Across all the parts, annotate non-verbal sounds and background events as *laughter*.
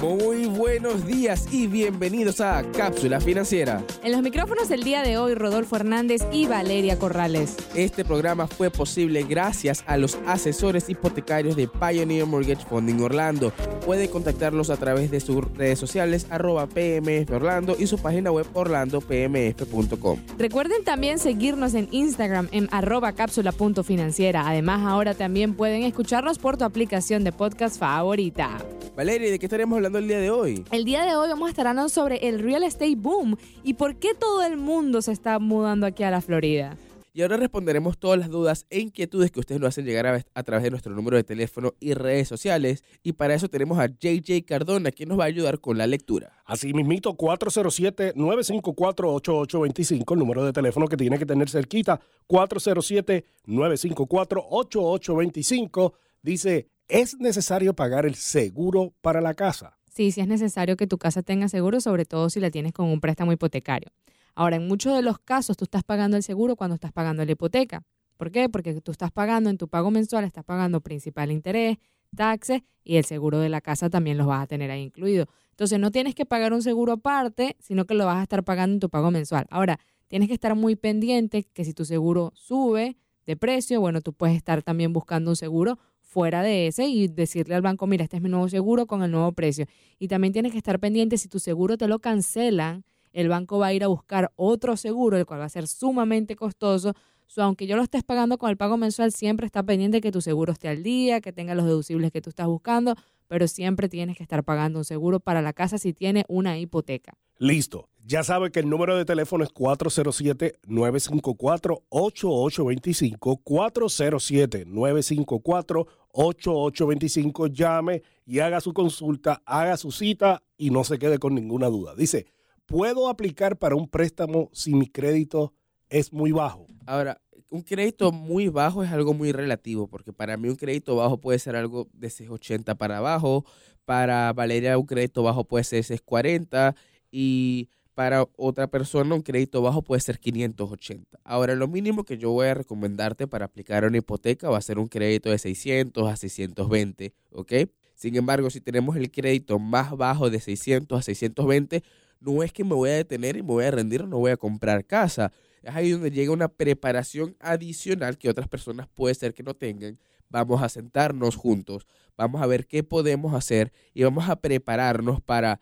Muy buenos días y bienvenidos a Cápsula Financiera. En los micrófonos del día de hoy, Rodolfo Hernández y Valeria Corrales. Este programa fue posible gracias a los asesores hipotecarios de Pioneer Mortgage Funding Orlando. Puede contactarlos a través de sus redes sociales arroba PMF Orlando y su página web orlandopmf.com. Recuerden también seguirnos en Instagram en arroba cápsula.financiera. Además, ahora también pueden escucharnos por tu aplicación de podcast favorita. Valeria, ¿de qué estaremos hablando el día de hoy? El día de hoy vamos a estar hablando sobre el real estate boom y por qué todo el mundo se está mudando aquí a la Florida. Y ahora responderemos todas las dudas e inquietudes que ustedes nos hacen llegar a, a, través de nuestro número de teléfono y redes sociales. Y para eso tenemos a JJ Cardona, quien nos va a ayudar con la lectura. Así mismito, 407-954-8825, el número de teléfono que tiene que tener cerquita, 407-954-8825. Dice, ¿Es necesario pagar el seguro para la casa? Sí, sí es necesario que tu casa tenga seguro, sobre todo si la tienes con un préstamo hipotecario. Ahora, en muchos de los casos tú estás pagando el seguro cuando estás pagando la hipoteca. ¿Por qué? Porque tú estás pagando en tu pago mensual, estás pagando principal interés, taxes y el seguro de la casa también los vas a tener ahí incluido. Entonces no tienes que pagar un seguro aparte, sino que lo vas a estar pagando en tu pago mensual. Ahora, tienes que estar muy pendiente que si tu seguro sube de precio, bueno, tú puedes estar también buscando un seguro fuera de ese y decirle al banco, mira, este es mi nuevo seguro con el nuevo precio. Y también tienes que estar pendiente, si tu seguro te lo cancelan, el banco va a ir a buscar otro seguro, el cual va a ser sumamente costoso. aunque yo lo estés pagando con el pago mensual, siempre está pendiente que tu seguro esté al día, que tenga los deducibles que tú estás buscando, pero siempre tienes que estar pagando un seguro para la casa si tiene una hipoteca. Listo. Ya sabe que el número de teléfono es 407-954-8825. 407-954-8825. Llame y haga su consulta, haga su cita y no se quede con ninguna duda. Dice, ¿puedo aplicar para un préstamo si mi crédito es muy bajo? Ahora, un crédito muy bajo es algo muy relativo, porque para mí un crédito bajo puede ser algo de 680 para abajo, para Valeria un crédito bajo puede ser 640 y para otra persona un crédito bajo puede ser 580. Ahora, lo mínimo que yo voy a recomendarte para aplicar una hipoteca va a ser un crédito de 600 a 620, ¿ok? Sin embargo, si tenemos el crédito más bajo de 600 a 620, no es que me voy a detener y me voy a rendir, no voy a comprar casa. Es ahí donde llega una preparación adicional que otras personas puede ser que no tengan. Vamos a sentarnos juntos, vamos a ver qué podemos hacer y vamos a prepararnos para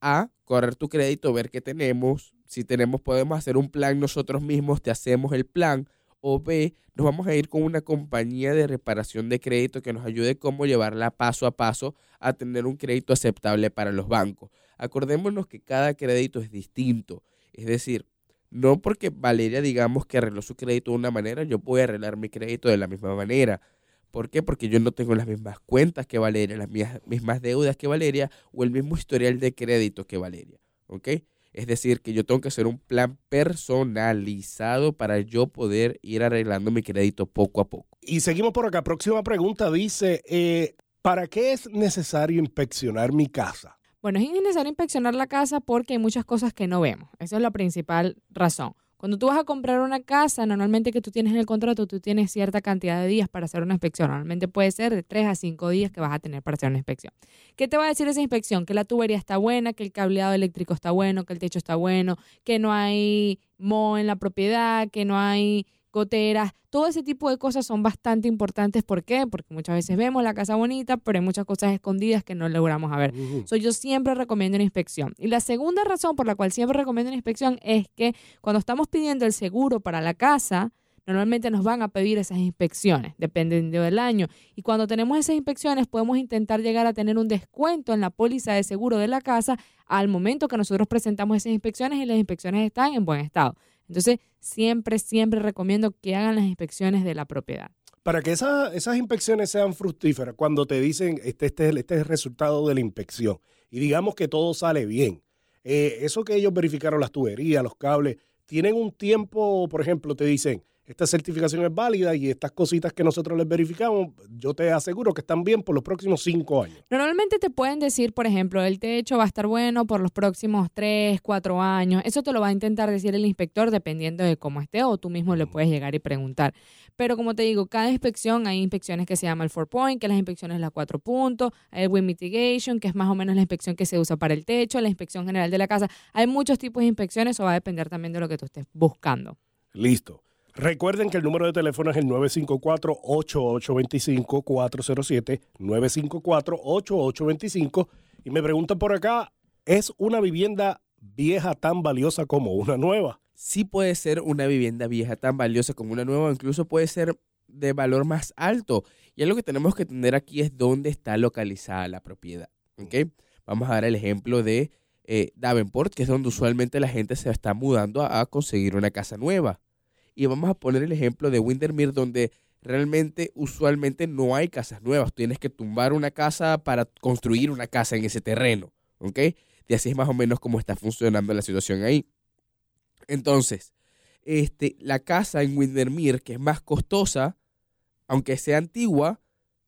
a correr tu crédito, ver qué tenemos. Si tenemos, podemos hacer un plan nosotros mismos, te hacemos el plan. O B, nos vamos a ir con una compañía de reparación de crédito que nos ayude cómo llevarla paso a paso a tener un crédito aceptable para los bancos. Acordémonos que cada crédito es distinto. Es decir, no porque Valeria digamos que arregló su crédito de una manera, yo voy a arreglar mi crédito de la misma manera. ¿Por qué? Porque yo no tengo las mismas cuentas que Valeria, las mismas deudas que Valeria o el mismo historial de crédito que Valeria. ¿Ok? Es decir, que yo tengo que hacer un plan personalizado para yo poder ir arreglando mi crédito poco a poco. Y seguimos por acá. Próxima pregunta dice, eh, ¿para qué es necesario inspeccionar mi casa? Bueno, es necesario inspeccionar la casa porque hay muchas cosas que no vemos. Esa es la principal razón. Cuando tú vas a comprar una casa, normalmente que tú tienes en el contrato, tú tienes cierta cantidad de días para hacer una inspección. Normalmente puede ser de 3 a 5 días que vas a tener para hacer una inspección. ¿Qué te va a decir esa inspección? Que la tubería está buena, que el cableado eléctrico está bueno, que el techo está bueno, que no hay moho en la propiedad, que no hay goteras, todo ese tipo de cosas son bastante importantes. ¿Por qué? Porque muchas veces vemos la casa bonita, pero hay muchas cosas escondidas que no logramos ver. yo siempre recomiendo una inspección. Y la segunda razón por la cual siempre recomiendo una inspección es que cuando estamos pidiendo el seguro para la casa, normalmente nos van a pedir esas inspecciones, dependiendo del año. Y cuando tenemos esas inspecciones, podemos intentar llegar a tener un descuento en la póliza de seguro de la casa al momento que nosotros presentamos esas inspecciones y las inspecciones están en buen estado. Entonces, siempre, siempre recomiendo que hagan las inspecciones de la propiedad. Para que esas inspecciones sean fructíferas, cuando te dicen este, este, este, es el resultado de la inspección y digamos que todo sale bien, eh, eso que ellos verificaron las tuberías, los cables, tienen un tiempo, por ejemplo, te dicen, esta certificación es válida y estas cositas que nosotros les verificamos, yo te aseguro que están bien por los próximos cinco años. Normalmente te pueden decir, por ejemplo, el techo va a estar bueno por los próximos tres, cuatro años. Eso te lo va a intentar decir el inspector dependiendo de cómo esté o tú mismo le puedes llegar y preguntar. Pero como te digo, cada inspección, hay inspecciones que se llama el four point, que las inspecciones la cuatro puntos, hay el wind mitigation, que es más o menos la inspección que se usa para el techo, la inspección general de la casa. Hay muchos tipos de inspecciones, o va a depender también de lo que tú estés buscando. Listo. Recuerden que el número de teléfono es el 954-8825-407, 954-8825. Y me preguntan por acá, ¿es una vivienda vieja tan valiosa como una nueva? Sí puede ser una vivienda vieja tan valiosa como una nueva, incluso puede ser de valor más alto. Y lo que tenemos que entender aquí es dónde está localizada la propiedad. Vamos a dar el ejemplo de eh, Davenport, que es donde usualmente la gente se está mudando a conseguir una casa nueva. Y vamos a poner el ejemplo de Windermere, donde realmente usualmente no hay casas nuevas. Tienes que tumbar una casa para construir una casa en ese terreno. ¿Ok? Y así es más o menos como está funcionando la situación ahí. Entonces, este, la casa en Windermere, que es más costosa, aunque sea antigua,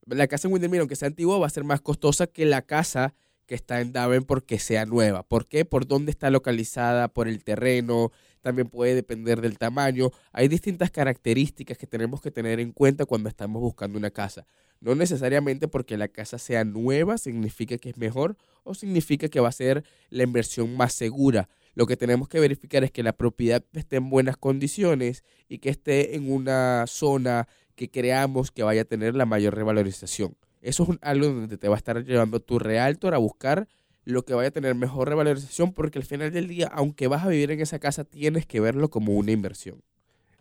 la casa en Windermere, aunque sea antigua, va a ser más costosa que la casa que está en Davenport que sea nueva. ¿Por qué? Por dónde está localizada, por el terreno, también puede depender del tamaño. Hay distintas características que tenemos que tener en cuenta cuando estamos buscando una casa. No necesariamente porque la casa sea nueva significa que es mejor o significa que va a ser la inversión más segura. Lo que tenemos que verificar es que la propiedad esté en buenas condiciones y que esté en una zona que creamos que vaya a tener la mayor revalorización. Eso es algo donde te va a estar llevando tu realtor a buscar lo que vaya a tener mejor revalorización porque al final del día, aunque vas a vivir en esa casa, tienes que verlo como una inversión.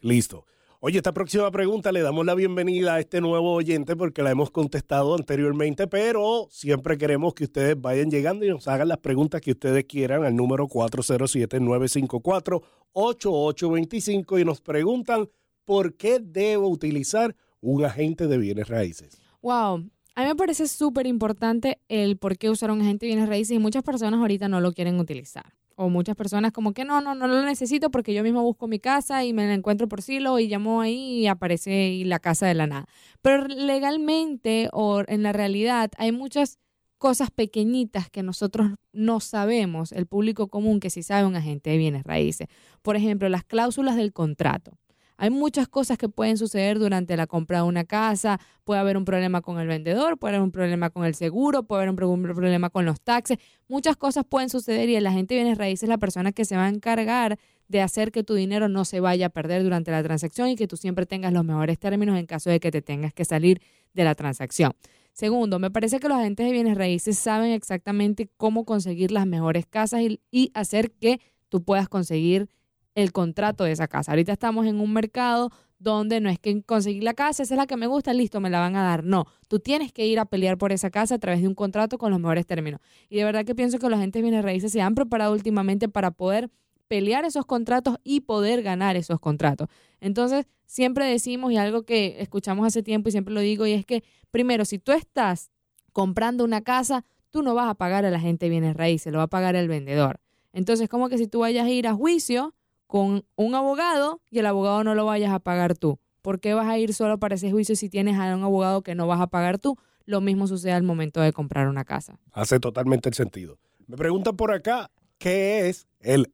Listo. Oye, esta próxima pregunta le damos la bienvenida a este nuevo oyente porque la hemos contestado anteriormente, pero siempre queremos que ustedes vayan llegando y nos hagan las preguntas que ustedes quieran al número 407-954-8825 y nos preguntan por qué debo utilizar un agente de bienes raíces. Wow, a mí me parece súper importante el por qué usar un agente de bienes raíces y muchas personas ahorita no lo quieren utilizar. O muchas personas como que no, no, no lo necesito porque yo mismo busco mi casa y me encuentro por silo y llamo ahí y aparece la casa de la nada. Pero legalmente o en la realidad hay muchas cosas pequeñitas que nosotros no sabemos, el público común que sí sabe un agente de bienes raíces. Por ejemplo, las cláusulas del contrato. Hay muchas cosas que pueden suceder durante la compra de una casa. Puede haber un problema con el vendedor, puede haber un problema con el seguro, puede haber un problema con los taxes. Muchas cosas pueden suceder y el agente de bienes raíces es la persona que se va a encargar de hacer que tu dinero no se vaya a perder durante la transacción y que tú siempre tengas los mejores términos en caso de que te tengas que salir de la transacción. Segundo, me parece que los agentes de bienes raíces saben exactamente cómo conseguir las mejores casas y, y hacer que tú puedas conseguir el contrato de esa casa. Ahorita estamos en un mercado donde no es que conseguir la casa, esa es la que me gusta, listo, me la van a dar. No, tú tienes que ir a pelear por esa casa a través de un contrato con los mejores términos. Y de verdad que pienso que los agentes bienes raíces se han preparado últimamente para poder pelear esos contratos y poder ganar esos contratos. Entonces, siempre decimos, y algo que escuchamos hace tiempo y siempre lo digo, y es que, primero, si tú estás comprando una casa, tú no vas a pagar a la gente bienes raíces, lo va a pagar el vendedor. Entonces, como que si tú vayas a ir a juicio, con un abogado y el abogado no lo vayas a pagar tú. ¿Por qué vas a ir solo para ese juicio si tienes a un abogado que no vas a pagar tú? Lo mismo sucede al momento de comprar una casa. Hace totalmente el sentido. Me preguntan por acá, ¿qué es el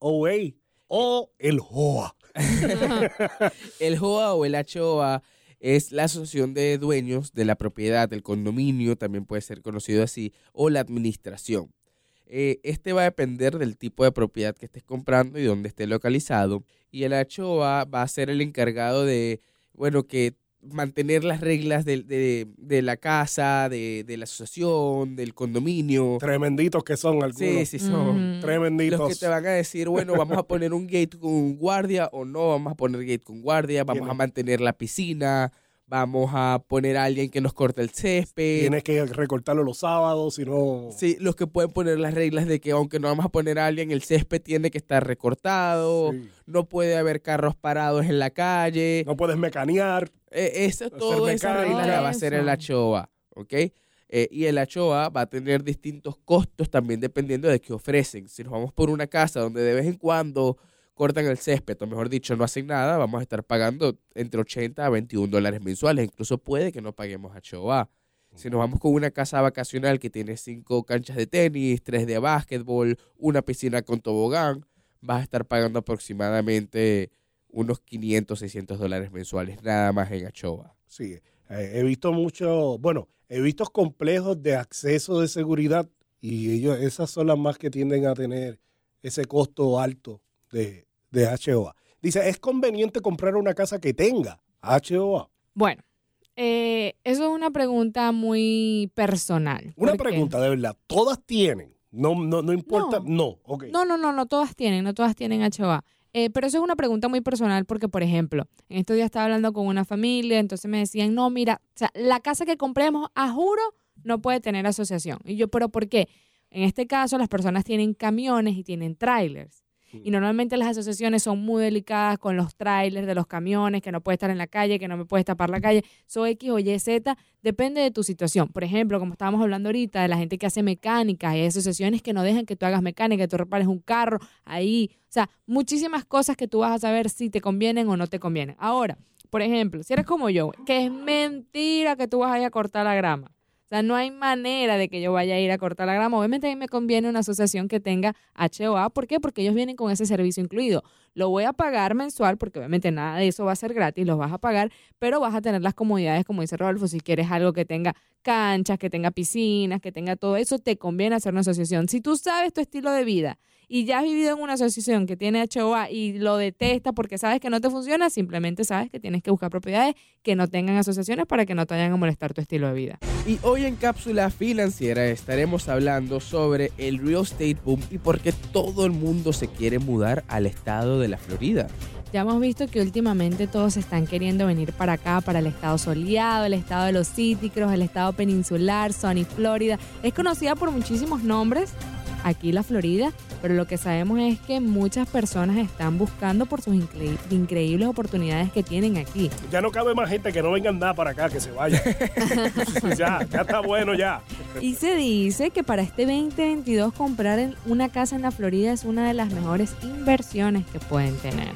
HOA o el HOA? *laughs* el HOA o el HOA es la asociación de dueños de la propiedad, del condominio, también puede ser conocido así, o la administración. Eh, este va a depender del tipo de propiedad que estés comprando y dónde esté localizado. Y el HOA va a ser el encargado de, bueno, que mantener las reglas de, la casa, de, la asociación, del condominio. Tremenditos que son algunos. Sí, sí, son. Tremenditos. Los que te van a decir, bueno, vamos a poner un gate con guardia o no vamos a poner gate con guardia, vamos a mantener la piscina, vamos a poner a alguien que nos corte el césped. Tienes que recortarlo los sábados, si no... Sí, los que pueden poner las reglas de que aunque no vamos a poner a alguien, el césped tiene que estar recortado, no puede haber carros parados en la calle. No puedes mecanear. Eh, eso, todo esa regla va a ser el HOA, ¿ok? Eh, y el HOA va a tener distintos costos también dependiendo de qué ofrecen. Si nos vamos por una casa donde de vez en cuando cortan el césped, o mejor dicho, no hacen nada, vamos a estar pagando entre 80 a 21 dólares mensuales. Incluso puede que no paguemos HOA. Si nos vamos con una casa vacacional que tiene cinco canchas de tenis, tres de básquetbol, una piscina con tobogán, vas a estar pagando aproximadamente unos 500, 600 dólares mensuales, nada más en HOA. Sí, eh, he visto mucho, bueno, he visto complejos de acceso de seguridad y ellos, esas son las más que tienden a tener ese costo alto de, de HOA. Dice, ¿es conveniente comprar una casa que tenga HOA? Bueno, eh, eso es una pregunta muy personal. Una pregunta, de verdad, ¿todas tienen? No, no, no importa, No. no, ok. No, no, no, no todas tienen, no todas tienen HOA. Eh, pero eso es una pregunta muy personal porque, por ejemplo, en estos días estaba hablando con una familia, entonces me decían, no, mira, o sea, la casa que compremos, a juro, no puede tener asociación. Y yo, pero ¿por qué? En este caso, las personas tienen camiones y tienen trailers. Y normalmente las asociaciones son muy delicadas con los trailers de los camiones, que no puede estar en la calle, que no me puedes tapar la calle. So X o Y, Z, depende de tu situación. Por ejemplo, como estábamos hablando ahorita, de la gente que hace mecánica, hay asociaciones que no dejan que tú hagas mecánica, que tú repares un carro ahí. O sea, muchísimas cosas que tú vas a saber si te convienen o no te convienen. Ahora, por ejemplo, si eres como yo, que es mentira que tú vas a ir a cortar la grama. Sea, no hay manera de que yo vaya a ir a cortar la grama. Obviamente a mí me conviene una asociación que tenga HOA. ¿Por qué? Porque ellos vienen con ese servicio incluido. Lo voy a pagar mensual porque obviamente nada de eso va a ser gratis, los vas a pagar, pero vas a tener las comodidades, como dice Rodolfo, si quieres algo que tenga canchas, que tenga piscinas, que tenga todo eso, te conviene hacer una asociación. Si tú sabes tu estilo de vida y ya has vivido en una asociación que tiene HOA y lo detestas porque sabes que no te funciona, simplemente sabes que tienes que buscar propiedades que no tengan asociaciones para que no te vayan a molestar tu estilo de vida. Y hoy en Cápsula Financiera estaremos hablando sobre el real estate boom y por qué todo el mundo se quiere mudar al estado de la Florida. Ya hemos visto que últimamente todos están queriendo venir para acá, para el estado soleado, el estado de los cítricos, el estado peninsular, Sunny Florida. Es conocida por muchísimos nombres aquí la Florida, pero lo que sabemos es que muchas personas están buscando por sus incre- increíbles oportunidades que tienen aquí. Ya no cabe más gente que no vengan nada para acá, que se vaya. *laughs* *laughs* ya, ya está bueno ya. Y se dice que para este 2022 comprar en una casa en la Florida es una de las mejores inversiones que pueden tener.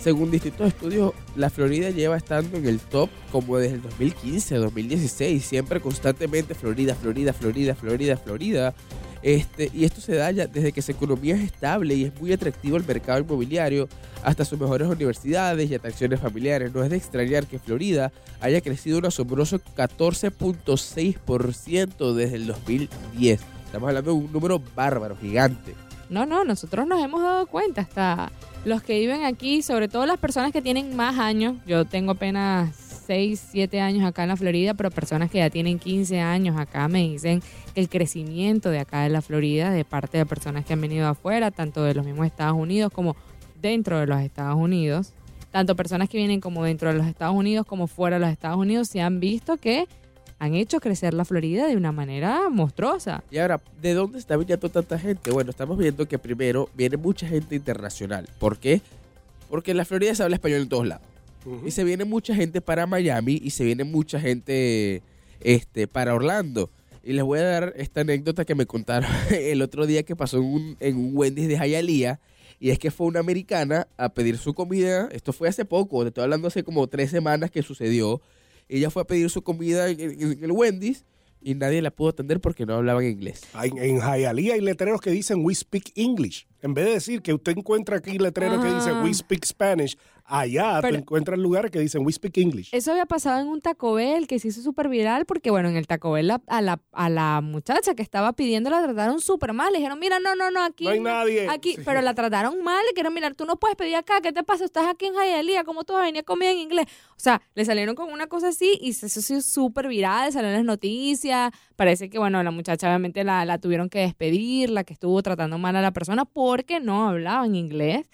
Según distintos estudios, la Florida lleva estando en el top como desde el 2015, 2016, siempre constantemente Florida, Florida, Florida, Florida, Florida. Este, y esto se da ya desde que su economía es estable y es muy atractivo el mercado inmobiliario, hasta sus mejores universidades y atracciones familiares. No es de extrañar que Florida haya crecido un asombroso 14.6% desde el 2010. Estamos hablando de un número bárbaro, gigante. No, no, nosotros nos hemos dado cuenta, hasta los que viven aquí, sobre todo las personas que tienen más años, yo tengo apenas 6, 7 años acá en la Florida, pero personas que ya tienen 15 años acá me dicen que el crecimiento de acá de la Florida, de parte de personas que han venido afuera, tanto de los mismos Estados Unidos como dentro de los Estados Unidos, tanto personas que vienen como dentro de los Estados Unidos como fuera de los Estados Unidos, se han visto que han hecho crecer la Florida de una manera monstruosa. Y ahora, ¿de dónde está viniendo tanta gente? Bueno, estamos viendo que primero viene mucha gente internacional. ¿Por qué? Porque en la Florida se habla español en todos lados. Y se viene mucha gente para Miami y se viene mucha gente este, para Orlando. Y les voy a dar esta anécdota que me contaron *laughs* el otro día que pasó en un, en un Wendy's de Hialeah. Y es que fue una americana a pedir su comida. Esto fue hace poco, te estoy hablando hace como tres semanas que sucedió. Ella fue a pedir su comida en, en- en el Wendy's y nadie la pudo atender porque no hablaban inglés. Hay- En Hialeah hay letreros que dicen We speak English. En vez de decir que usted encuentra aquí letreros que dicen Ah. We speak Spanish, allá Pero- tú encuentras lugares que dicen We speak English. Eso había pasado en un Taco Bell que se hizo súper viral porque, bueno, en el Taco Bell a, la, a la muchacha que estaba pidiendo la trataron súper mal. Le dijeron, mira, no, no, no, aquí No hay nadie. Aquí, Sí. pero la trataron mal. Le dijeron, mira, tú no puedes pedir acá. ¿Qué te pasa? Estás aquí en Hialeah. ¿Cómo tú vas a venir a comer en inglés? O sea, le salieron con una cosa así y se hizo súper viral. Salieron las noticias. Parece que, bueno, la muchacha obviamente la, la tuvieron que despedir, la que estuvo tratando mal a la persona porque no hablaba en inglés.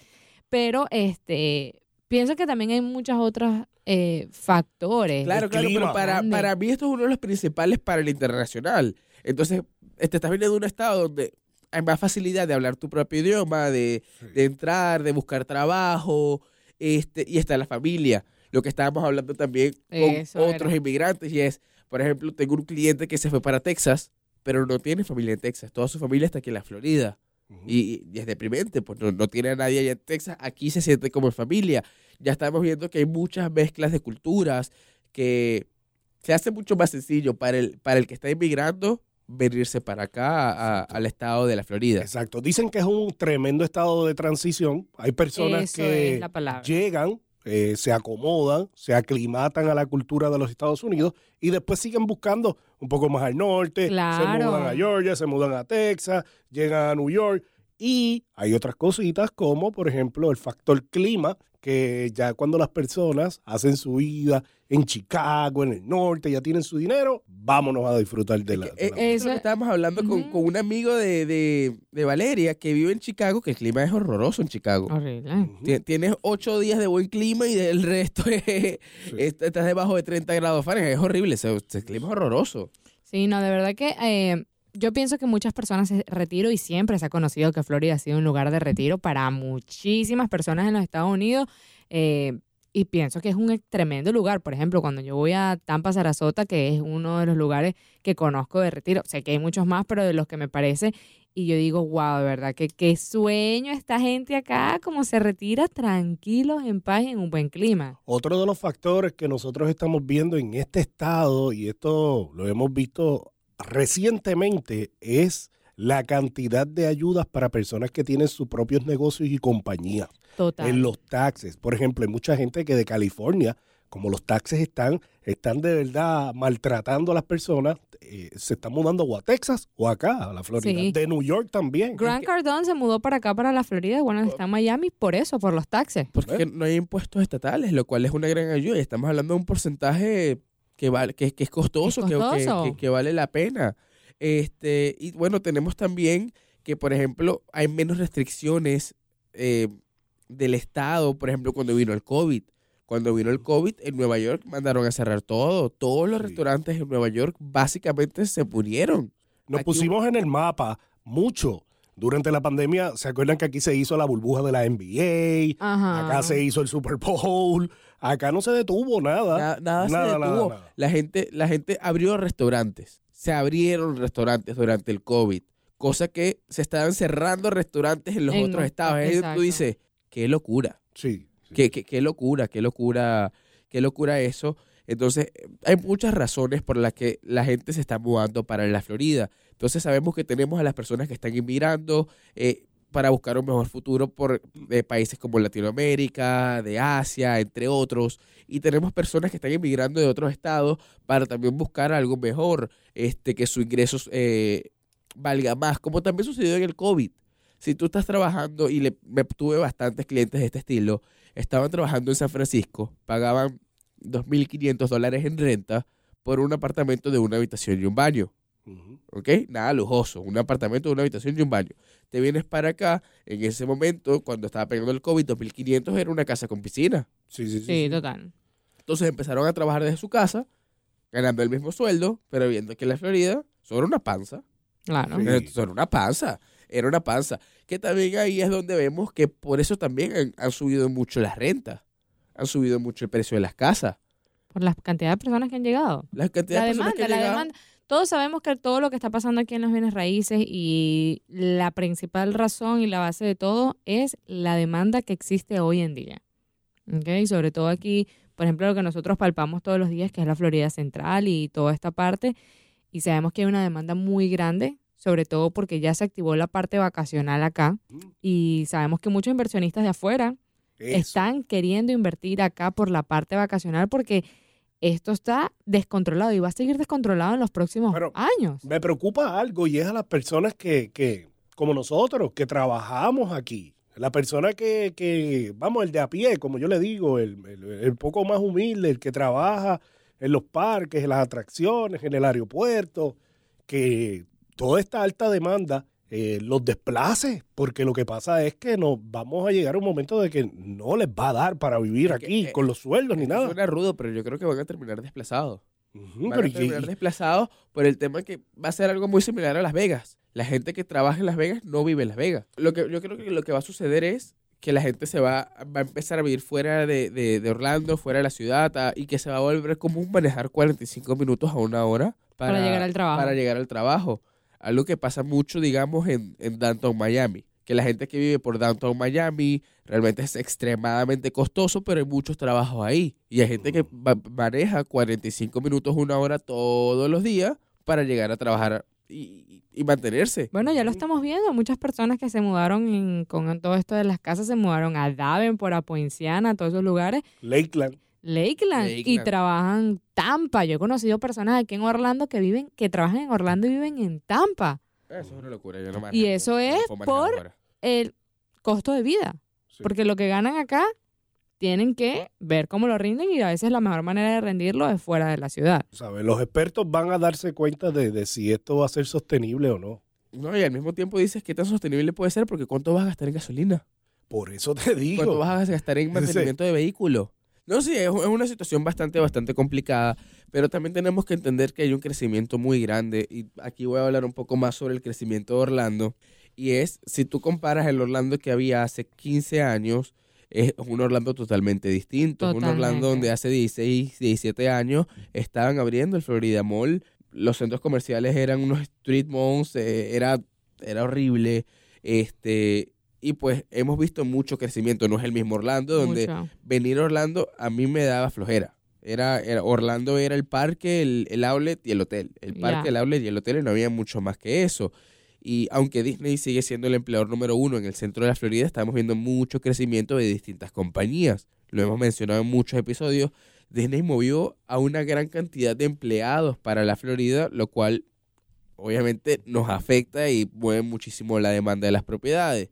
Pero, este, pienso que también hay muchos otros eh, factores. Claro, El claro, clima. pero para, para mí esto es uno de los principales para el internacional. Entonces, este, estás viniendo de un estado donde hay más facilidad de hablar tu propio idioma, de, de entrar, de buscar trabajo, este, y está la familia. Lo que estábamos hablando también con Eso era. otros inmigrantes y es, por ejemplo, tengo un cliente que se fue para Texas, pero no tiene familia en Texas. Toda su familia está aquí en la Florida. Y, y es deprimente, pues no, no tiene a nadie allá en Texas. Aquí se siente como en familia. Ya estamos viendo que hay muchas mezclas de culturas que se hace mucho más sencillo para el, para el que está inmigrando venirse para acá a- al estado de la Florida. Exacto. Dicen que es un tremendo estado de transición. Hay personas Eso que llegan, eh, se acomodan, se aclimatan a la cultura de los Estados Unidos y después siguen buscando un poco más al norte. Se mudan a Georgia, se mudan a Texas, llegan a New York. Y hay otras cositas como, por ejemplo, el factor clima, que ya cuando las personas hacen su vida en Chicago, en el norte, ya tienen su dinero, vámonos a disfrutar de la... de la- eh, Eso es Eso- lo que estábamos hablando con, con un amigo de, de- de Valeria que vive en Chicago, que el clima es horroroso en Chicago. Horrible. Tienes ocho días de buen clima y el resto es- est- estás debajo de 30 grados Fahrenheit. Es horrible, ese, ese clima es horroroso. Sí, no, de verdad que eh, yo pienso que muchas personas se retiro y siempre se ha conocido que Florida ha sido un lugar de retiro para muchísimas personas en los Estados Unidos. eh, y pienso que es un tremendo lugar. Por ejemplo, cuando yo voy a Tampa, Sarasota, que es uno de los lugares que conozco de retiro, sé que hay muchos más, pero de los que me parece, y yo digo, wow, de verdad, que qué sueño esta gente acá, como se retira tranquilos, en paz en un buen clima. Otro de los factores que nosotros estamos viendo en este estado, y esto lo hemos visto recientemente, es la cantidad de ayudas para personas que tienen sus propios negocios y compañías. Total. En los taxes, por ejemplo, hay mucha gente que de California, como los taxes están, están de verdad maltratando a las personas, eh, se están mudando o a Texas o acá, a la Florida. Sí. De New York también. Grant Cardone se mudó para acá, para la Florida, bueno, está en Miami por eso, por los taxes. Porque no hay impuestos estatales, lo cual es una gran ayuda. Y estamos hablando de un porcentaje que, vale, que, que es costoso, que- que- costoso. Que, que vale la pena. Este, y bueno, tenemos también que, por ejemplo, hay menos restricciones eh, del Estado, por ejemplo, cuando vino el COVID. Cuando vino el COVID, en Nueva York mandaron a cerrar todo. Todos los Sí. restaurantes en Nueva York básicamente se murieron. Nos Aquí- pusimos en el mapa mucho. Durante la pandemia, ¿se acuerdan que aquí se hizo la burbuja de la NBA? Ajá. Acá se hizo el Super Bowl. Acá no se detuvo nada. Na- nada, se Nada, detuvo. nada. La, gente, la gente abrió restaurantes. Se abrieron restaurantes durante el COVID. Cosa que se estaban cerrando restaurantes en los En otros estados. Exacto. tú dices, qué locura. Sí. sí. Qué, qué, qué locura, qué locura, qué locura eso. Entonces, hay muchas razones por las que la gente se está mudando para la Florida. Entonces, sabemos que tenemos a las personas que están inmigrando eh, para buscar un mejor futuro por de países como Latinoamérica, de Asia, entre otros. Y tenemos personas que están inmigrando de otros estados para también buscar algo mejor, este, que sus ingresos eh, valga más, como también sucedió en el COVID. Si tú estás trabajando, y le, me tuve bastantes clientes de este estilo, estaban trabajando en San Francisco, pagaban 2.500 dólares en renta por un apartamento de una habitación y un baño. ¿Ok? Nada lujoso, un apartamento de una habitación y un baño. Te vienes para acá, en ese momento, cuando estaba pegando el COVID, 2.500 era una casa con piscina. Sí, sí, sí. Sí, sí. total. Entonces empezaron a trabajar desde su casa, ganando el mismo sueldo, pero viendo que en la Florida son una panza. Claro. Sí. Eh, Son una panza. Era una panza. Que también ahí es donde vemos que por eso también han, han subido mucho las rentas. Han subido mucho el precio de las casas. Por la cantidad de personas que han llegado. La cantidad La de personas demanda, que la llegaban- demanda. Todos sabemos que todo lo que está pasando aquí en los bienes raíces y la principal razón y la base de todo es la demanda que existe hoy en día. ¿Ok? Sobre todo aquí, por ejemplo, lo que nosotros palpamos todos los días, que es la Florida Central y toda esta parte, y sabemos que hay una demanda muy grande, sobre todo porque ya se activó la parte vacacional acá, y sabemos que muchos inversionistas de afuera Eso. están queriendo invertir acá por la parte vacacional porque esto está descontrolado y va a seguir descontrolado en los próximos Pero- años. Me preocupa algo y es a las personas que, que como nosotros, que trabajamos aquí. La persona que, que, vamos, el de a pie, como yo le digo, el, el- el poco más humilde, el que trabaja en los parques, en las atracciones, en el aeropuerto, que toda esta alta demanda eh, los desplace, porque lo que pasa es que nos vamos a llegar a un momento de que no les va a dar para vivir Es que, aquí eh, con los sueldos ni nada. Suena rudo, pero yo creo que van a terminar desplazados. Van pero a terminar y- desplazados por el tema que va a ser algo muy similar a Las Vegas. La gente que trabaja en Las Vegas no vive en Las Vegas. Lo que yo creo que lo que va a suceder es que la gente se va, va a empezar a vivir fuera de, de- de Orlando, fuera de la ciudad, a- y que se va a volver común manejar 45 minutos a una hora Para llegar al trabajo. Para llegar al trabajo. Algo que pasa mucho, digamos, en, en Downtown Miami. que la gente que vive por Downtown Miami realmente es extremadamente costoso, pero hay muchos trabajos ahí. Y hay gente que va- maneja 45 minutos, una hora todos los días para llegar a trabajar y, y mantenerse. Bueno, ya lo estamos viendo. Muchas personas que se mudaron en- con todo esto de las casas se mudaron a Davenport, a Poinciana, a todos esos lugares. Lakeland. Lakeland, y trabajan Tampa. Yo he conocido personas aquí en Orlando que viven, que trabajan en Orlando y viven en Tampa. Eso es una locura. yo no manejo, Y eso es por- ahora. El costo de vida. Sí. Porque lo que ganan acá tienen que ver cómo lo rinden y a veces la mejor manera de rendirlo es fuera de la ciudad. ¿Sabes? Los expertos van a darse cuenta de, de si esto va a ser sostenible o no. No, y al mismo tiempo dices qué tan sostenible puede ser porque cuánto vas a gastar en gasolina. Por eso te digo. ¿Cuánto vas a gastar en mantenimiento de vehículo? No, sí, es, es una situación bastante, bastante complicada, pero también tenemos que entender que hay un crecimiento muy grande y aquí voy a hablar un poco más sobre el crecimiento de Orlando y es, si tú comparas el Orlando que había hace 15 años, es un Orlando totalmente distinto, un Orlando donde hace 16, 17 años estaban abriendo el Florida Mall, los centros comerciales eran unos street malls, eh, era, era horrible, este... Y pues hemos visto mucho crecimiento, no es el mismo Orlando, donde Mucho. venir a Orlando a mí me daba flojera. Era, era- Orlando era el parque, el, el outlet y el hotel. El parque, el outlet y el hotel y no había mucho más que eso. Y aunque Disney sigue siendo el empleador número uno en el centro de la Florida, estamos viendo mucho crecimiento de distintas compañías. Lo hemos mencionado en muchos episodios. Disney movió a una gran cantidad de empleados para la Florida, lo cual obviamente nos afecta y mueve muchísimo la demanda de las propiedades.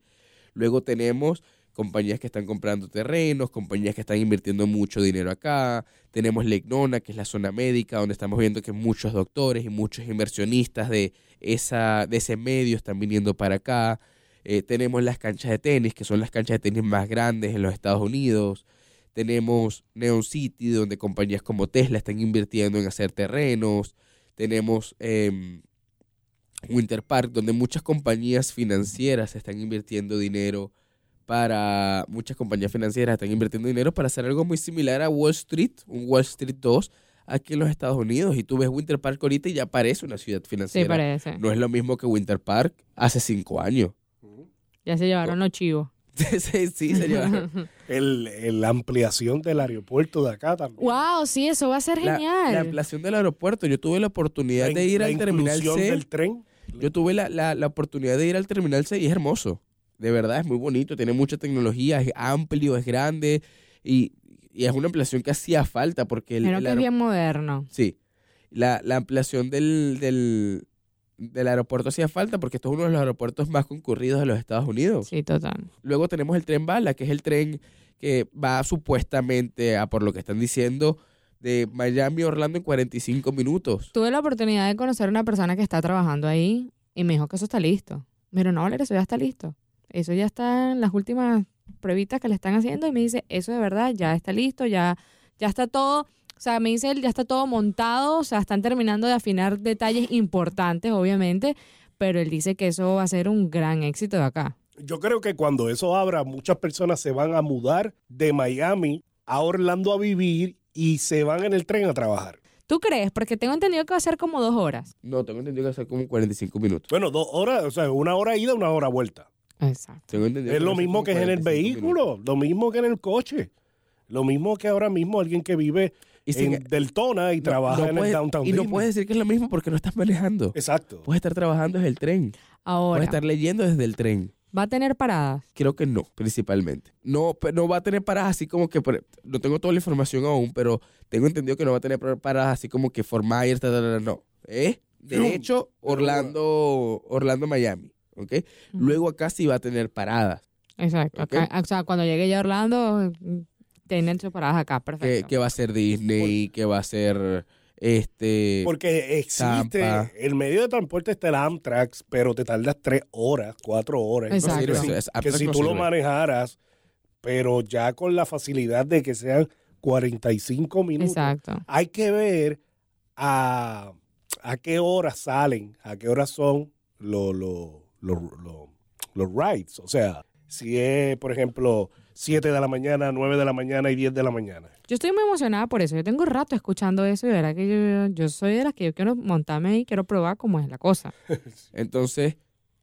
Luego tenemos compañías que están comprando terrenos, compañías que están invirtiendo mucho dinero acá. Tenemos Lake Nona, que es la zona médica, donde estamos viendo que muchos doctores y muchos inversionistas de, esa, de ese medio están viniendo para acá. Eh, tenemos las canchas de tenis, que son las canchas de tenis más grandes en los Estados Unidos. Tenemos Neon City, donde compañías como Tesla están invirtiendo en hacer terrenos. Tenemos em, Winter Park, donde muchas compañías financieras están invirtiendo dinero para muchas compañías financieras están invirtiendo dinero para hacer algo muy similar a Wall Street, un Wall Street 2 aquí en los Estados Unidos y tú ves Winter Park ahorita y ya parece una ciudad Sí, financiera. parece. no es lo mismo que Winter Park hace cinco años. Ya se llevaron los chivos. *laughs* sí, sí, se llevaron. El, el- la ampliación del aeropuerto de acá también. wow, sí, eso va a ser La, genial. la ampliación del aeropuerto. Yo tuve la oportunidad La de ir la al Terminal C. del tren. Yo tuve la, la, la oportunidad de ir al Terminal C y es hermoso. De verdad, es muy bonito, tiene mucha tecnología, es amplio, es grande y, y es una ampliación que hacía falta porque el, Pero el que es bien moderno. Sí, la, la ampliación del, del, del aeropuerto hacía falta porque esto es uno de los aeropuertos más concurridos de los Estados Unidos. Sí, total. Luego tenemos el tren bala, que es el tren que va supuestamente, a por lo que están diciendo, de Miami a Orlando en 45 minutos. Tuve la oportunidad de conocer a una persona que está trabajando ahí y me dijo que eso está listo. Pero no, eso ya está listo. Eso ya está en las últimas pruebitas que le están haciendo y me dice, eso de verdad ya está listo, ya, ya está todo. O sea, me dice él, ya está todo montado, o sea, están terminando de afinar detalles importantes, obviamente, pero él dice que eso va a ser un gran éxito de acá. Yo creo que cuando eso abra, muchas personas se van a mudar de Miami a Orlando a vivir y se van en el tren a trabajar. ¿Tú crees? Porque tengo entendido que va a ser como dos horas. No, tengo entendido que va a ser como 45 minutos. Bueno, dos horas, o sea, una hora ida, una hora vuelta. Exacto. Tengo entendido Es lo mismo que es en el 45 minutos. vehículo, lo mismo que en el coche. Lo mismo que ahora mismo alguien que vive Y, sin- en Deltona y no- trabaja no en el downtown. y no puedes decir que es lo mismo porque no estás manejando. Exacto. Puedes estar trabajando desde el tren. Ahora, Puedes estar leyendo desde el tren. va a tener paradas. Creo que no, principalmente. No, no va a tener paradas así como que, no tengo toda la información aún, pero tengo entendido que no va a tener paradas así como que ta, no. ¿Eh? Derecho, Orlando, Orlando, Miami. ¿Ok? Luego acá sí va a tener paradas. Exacto. Acá- o sea, cuando llegue ya a Orlando, tienen sus paradas acá. Perfecto. que va a ser Disney, que va a ser este. Porque existe, Tampa. el medio de transporte está el Amtrak, pero te tardas tres horas, cuatro horas. Exacto. no sirve, Que si- que si no tú lo manejaras, pero ya con la facilidad de que sean 45 minutos, Exacto. hay que ver a, a qué horas salen, a qué horas son los, los, los, los- los rides. O sea, si es, por ejemplo, 7 de la mañana, 9 de la mañana y 10 de la mañana. Yo estoy muy emocionada por eso. Yo tengo rato escuchando eso y de verdad que yo, yo soy de las que yo quiero montarme y quiero probar cómo es la cosa. *laughs* Entonces,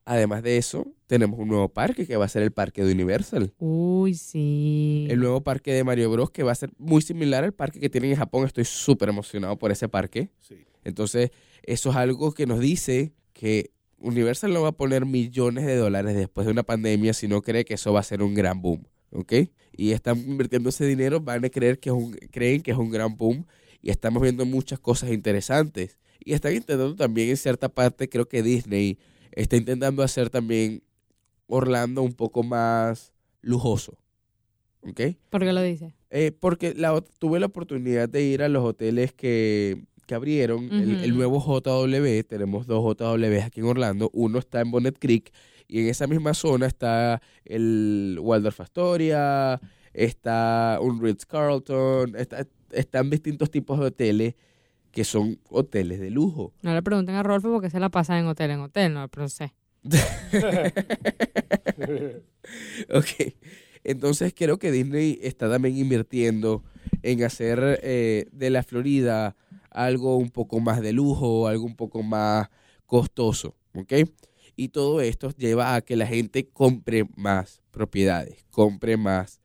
además de eso, tenemos un nuevo parque que va a ser el parque de Universal. Uy, sí. El nuevo parque de Mario Bros. que va a ser muy similar al parque que tienen en Japón. Estoy súper emocionado por ese parque. Sí. Entonces, eso es algo que nos dice que Universal no va a poner millones de dólares después de una pandemia si no cree que eso va a ser un gran boom. ¿Ok? Y están invirtiendo ese dinero, van a creer que es un, creen que es un gran boom y estamos viendo muchas cosas interesantes. Y están intentando también en cierta parte, creo que Disney está intentando hacer también Orlando un poco más lujoso. ¿Ok? ¿Por qué lo dice? Eh, porque la, tuve la oportunidad de ir a los hoteles que, que abrieron, el, el Ujú. nuevo JW, tenemos dos JW aquí en Orlando, uno está en Bonnet Creek y en esa misma zona está el Waldorf Astoria, está un Ritz Carlton, está- están distintos tipos de hoteles que son hoteles de lujo. No le pregunten a Rolfo porque se la pasa en hotel en hotel, no, pero sé. *laughs* Ok. Entonces creo que Disney está también invirtiendo en hacer eh, de la Florida algo un poco más de lujo, algo un poco más costoso, ¿ok? Y todo esto lleva a que la gente compre más propiedades, compre más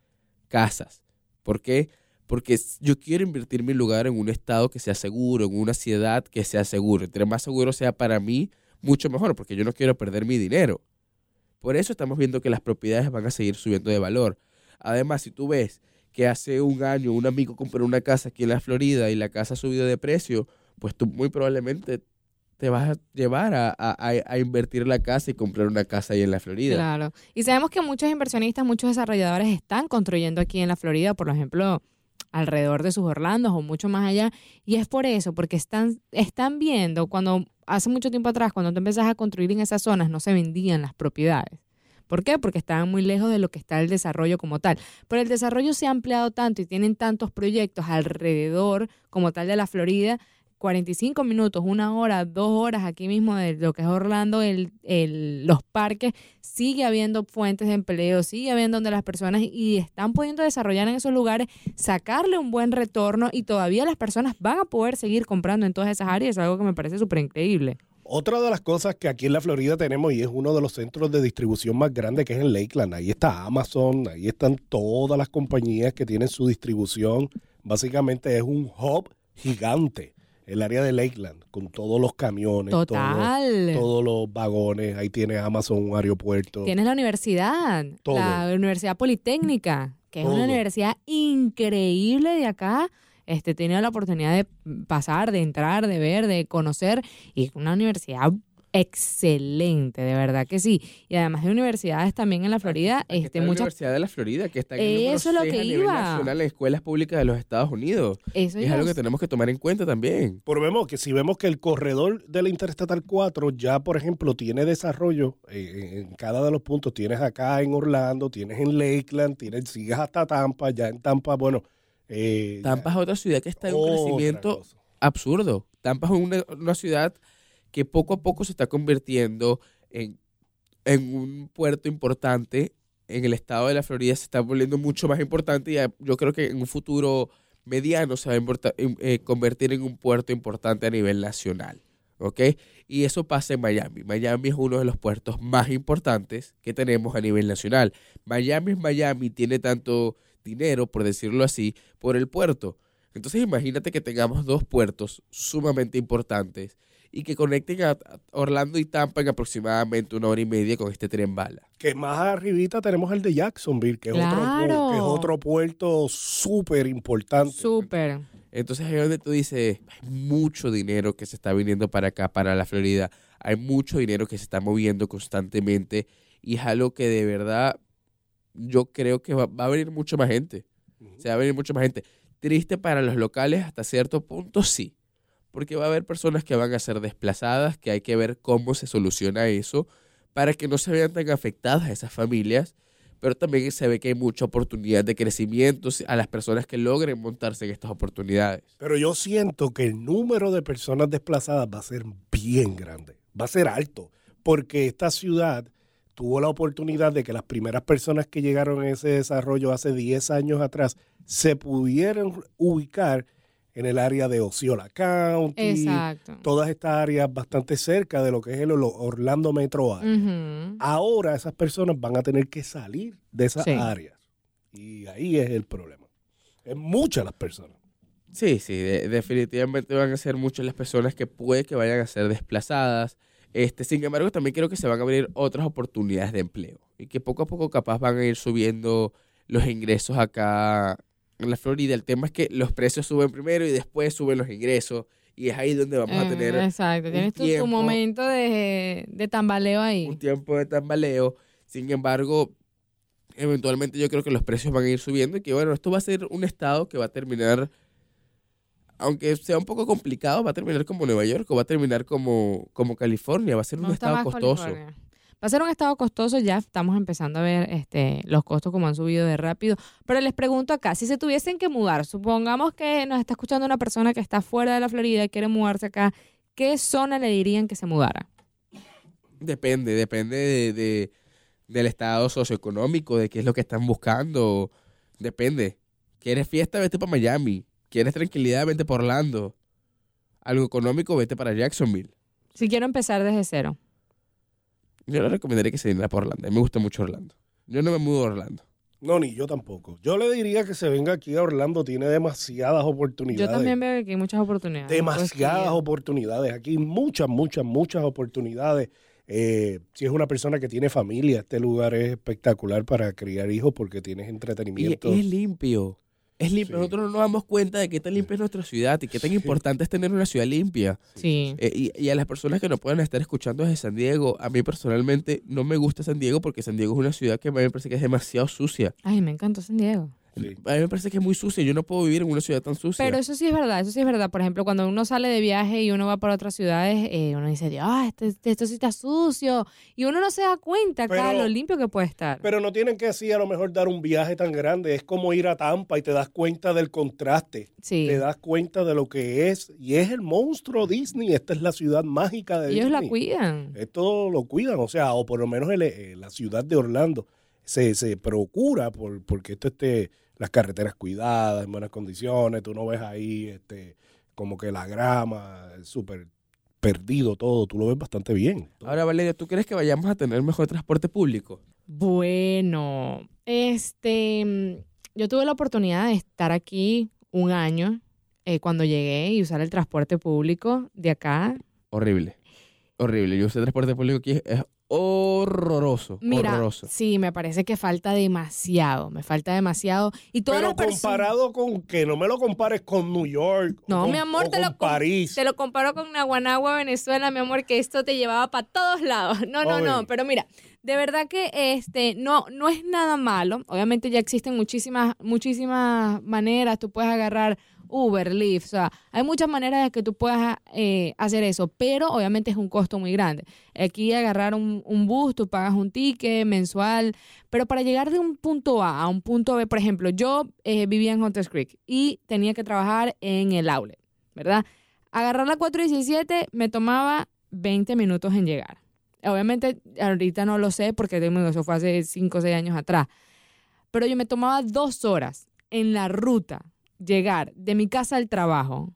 casas. ¿Por qué? Porque yo quiero invertir mi lugar en un estado que sea seguro, en una ciudad que sea seguro. Entre más seguro sea para mí, mucho mejor, porque yo no quiero perder mi dinero. Por eso estamos viendo que las propiedades van a seguir subiendo de valor. Además, si tú ves que hace un año un amigo compró una casa aquí en la Florida y la casa ha subido de precio, pues tú muy probablemente te vas a llevar a, a- a- invertir la casa y comprar una casa ahí en la Florida. Claro. Y sabemos que muchos inversionistas, muchos desarrolladores están construyendo aquí en la Florida, por ejemplo, alrededor de sus Orlandos o mucho más allá. Y es por eso, porque están, están viendo cuando hace mucho tiempo atrás, cuando tú empezás a construir en esas zonas, no se vendían las propiedades. ¿Por qué? Porque estaban muy lejos de lo que está el desarrollo como tal. Pero el desarrollo se ha ampliado tanto y tienen tantos proyectos alrededor como tal de la Florida 45 minutos, una hora, dos horas aquí mismo de lo que es Orlando, el, el- los parques, sigue habiendo fuentes de empleo, sigue habiendo donde las personas y están pudiendo desarrollar en esos lugares, sacarle un buen retorno y todavía las personas van a poder seguir comprando en todas esas áreas, es algo que me parece súper increíble. Otra de las cosas que aquí en la Florida tenemos y es uno de los centros de distribución más grandes que es en Lakeland. Ahí está Amazon, ahí están todas las compañías que tienen su distribución. Básicamente es un hub gigante, el área de Lakeland, con todos los camiones, Total. todos los vagones. Ahí tiene Amazon un aeropuerto. Tienes la universidad, Todo. la Universidad Politécnica, que es una universidad increíble de acá. Este, he tenido la oportunidad de pasar, de entrar, de ver, de conocer, y es una universidad excelente, de verdad que sí. Y además de universidades también en la Florida, Aquí este, está la muchas, Universidad de la Florida, que está en el Eso es lo que iba. nacional en escuelas públicas de los Estados Unidos. eso Y es ya algo que tenemos que tomar en cuenta también. Pero vemos que si vemos que el corredor de la Interestatal 4 ya, por ejemplo, tiene desarrollo eh, en cada de los puntos. Tienes acá en Orlando, tienes en Lakeland, tienes, sigues hasta Tampa, ya en Tampa, bueno. eh, Tampa es otra ciudad que está en un crecimiento cosa. absurdo. Tampa es una, una ciudad que poco a poco se está convirtiendo en, en un puerto importante. En el estado de la Florida se está volviendo mucho más importante y yo creo que en un futuro mediano se va a em- eh, convertir en un puerto importante a nivel nacional. ¿Ok? Y eso pasa en Miami. Miami es uno de los puertos más importantes que tenemos a nivel nacional. Miami es Miami, tiene tanto dinero, por decirlo así, por el puerto. Entonces imagínate que tengamos dos puertos sumamente importantes y que conecten a Orlando y Tampa en aproximadamente una hora y media con este tren bala. Que más arribita tenemos el de Jacksonville, que, es, otro, que es otro puerto súper importante. Súper. Entonces ahí es donde tú dices, hay mucho dinero que se está viniendo para acá, para la Florida. Hay mucho dinero que se está moviendo constantemente y es algo que de verdad yo creo que va, va a venir mucha más gente. Se va a venir mucha más gente. Triste para los locales hasta cierto punto, sí. Porque va a haber personas que van a ser desplazadas, que hay que ver cómo se soluciona eso para que no se vean tan afectadas esas familias. Pero también se ve que hay mucha oportunidad de crecimiento a las personas que logren montarse en estas oportunidades. Pero yo siento que el número de personas desplazadas va a ser bien grande, va a ser alto, porque esta ciudad tuvo la oportunidad de que las primeras personas que llegaron a ese desarrollo hace 10 años atrás se pudieran ubicar en el área de Osceola County, Exacto. todas estas áreas bastante cerca de lo que es el Orlando Metro Area. Ujú. Ahora esas personas van a tener que salir de esas Sí. áreas. Y ahí es el problema. Es muchas las personas. Sí, sí, de- definitivamente van a ser muchas las personas que puede que vayan a ser desplazadas. Este, sin embargo, también creo que se van a abrir otras oportunidades de empleo y que poco a poco capaz van a ir subiendo los ingresos acá en la Florida. El tema es que los precios suben primero y después suben los ingresos y es ahí donde vamos a Eh, tener Exacto. Tienes tu, momento de, de tambaleo ahí. un tiempo de tambaleo. Sin embargo, eventualmente yo creo que los precios van a ir subiendo y que bueno, esto va a ser un estado que va a terminar, aunque sea un poco complicado, va a terminar como Nueva York o va a terminar como, como California, va a ser un estado costoso. California. Va a ser un estado costoso, ya estamos empezando a ver este, los costos como han subido de rápido. Pero les pregunto acá, si se tuviesen que mudar, supongamos que nos está escuchando una persona que está fuera de la Florida y quiere mudarse acá, ¿qué zona le dirían que se mudara? Depende, depende de, de- del estado socioeconómico, de qué es lo que están buscando. Depende. ¿Quieres fiesta? Vete para Miami. ¿Quieres tranquilidad? Vete para Orlando. Algo económico, vete para Jacksonville. Si quiero empezar desde cero. Yo le recomendaría que se viniera para Orlando. A mí me gusta mucho Orlando. Yo no me mudo a Orlando. No, ni yo tampoco. Yo le diría que se venga aquí a Orlando. Tiene demasiadas oportunidades. Yo también veo que aquí hay muchas oportunidades. demasiadas Pues, oportunidades. Aquí muchas, muchas, muchas oportunidades. Eh, si es una persona que tiene familia, este lugar es espectacular para criar hijos porque tienes Y entretenimiento. es limpio. Es limpio. Sí. Nosotros no nos damos cuenta de qué tan limpia es nuestra ciudad y qué tan importante es tener una ciudad limpia. Sí. Eh, y, y a las personas que nos puedan estar escuchando desde San Diego, a mí personalmente no me gusta San Diego porque San Diego es una ciudad que a mí me parece que es demasiado sucia. Ay, me encantó San Diego. Sí. A mí me parece que es muy sucia. Yo no puedo vivir en una ciudad tan sucia. Pero eso sí es verdad, eso sí es verdad. Por ejemplo, cuando uno sale de viaje y uno va para otras ciudades, eh, uno dice, ah, este, este- esto sí está sucio. Y uno no se da cuenta acá Pero- lo limpio que puede estar. Pero no tienen que así a lo mejor dar un viaje tan grande. Es como ir a Tampa y te das cuenta del contraste. sí. Te das cuenta de lo que es. Y es el monstruo Disney. Esta es la ciudad mágica de Ellos la Disney. cuidan. Esto lo cuidan, o sea, o por lo menos el- eh, la ciudad de Orlando se, se procura por, porque esto esté las carreteras cuidadas, en buenas condiciones, tú no ves ahí este como que la grama, es súper perdido todo, tú lo ves bastante bien. Ahora, Valeria, ¿tú crees que vayamos a tener mejor transporte público? Bueno, este, yo tuve la oportunidad de estar aquí un año eh, cuando llegué y usar el transporte público de acá. Horrible. Horrible. Yo usé transporte público aquí. Es horroroso. Mira, horroroso. sí, me parece que falta demasiado, me falta demasiado. Y todas Pero las comparado con que no me lo compares con New York, No, con- mi amor, o te con lo París. Te lo comparo con Naguanagua, Venezuela, mi amor, que esto te llevaba para todos lados. No, no, no, pero mira, de verdad que este no no es nada malo. Obviamente ya existen muchísimas muchísimas maneras, tú puedes agarrar Uber, Lyft, o sea, hay muchas maneras de que tú puedas eh, hacer eso, pero obviamente es un costo muy grande. Aquí agarrar un, bus, tú pagas un ticket mensual, pero para llegar de un punto A a un punto B, por ejemplo, yo eh, vivía en Hunters Creek y tenía que trabajar en el outlet, ¿verdad? Agarrar la 417 me tomaba 20 minutos en llegar. Obviamente, ahorita no lo sé porque eso fue hace 5 o 6 años atrás. Pero yo me tomaba dos horas en la ruta llegar de mi casa al trabajo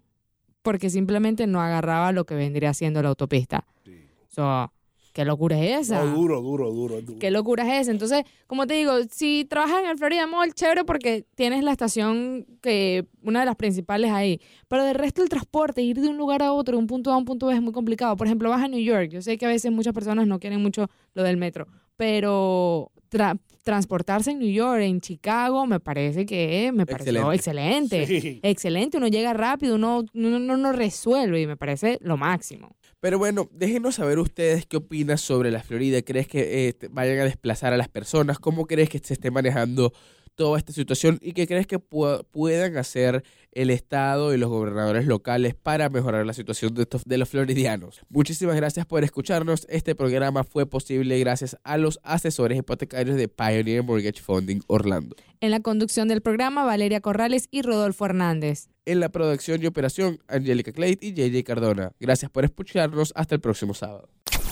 porque simplemente no agarraba lo que vendría siendo la autopista. Sí. So, ¿Qué locura es esa? No, duro, duro, duro, duro. ¿Qué locura es esa? Entonces, como te digo, si trabajas en el Florida Mall, chévere porque tienes la estación que una de las principales ahí. Pero del resto del transporte, ir de un lugar a otro, de un punto A a un punto B es muy complicado. Por ejemplo, vas a New York. Yo sé que a veces muchas personas no quieren mucho lo del metro, pero tra- transportarse en New York, en Chicago, me parece que me pareció excelente. Sí. Excelente, uno llega rápido, uno no uno, uno resuelve y me parece lo máximo. Pero bueno, déjenos saber ustedes qué opinas sobre la Florida. ¿Crees que eh, vayan a desplazar a las personas? ¿Cómo crees que se esté manejando toda esta situación? ¿Y qué crees que pu- puedan hacer el Estado y los gobernadores locales para mejorar la situación de, estos- de los floridianos? Muchísimas gracias por escucharnos. Este programa fue posible gracias a los asesores hipotecarios de Pioneer Mortgage Funding Orlando. En la conducción del programa, Valeria Corrales y Rodolfo Hernández. En la producción y operación, Angélica Clayt y JJ Cardona. Gracias por escucharnos. Hasta el próximo sábado.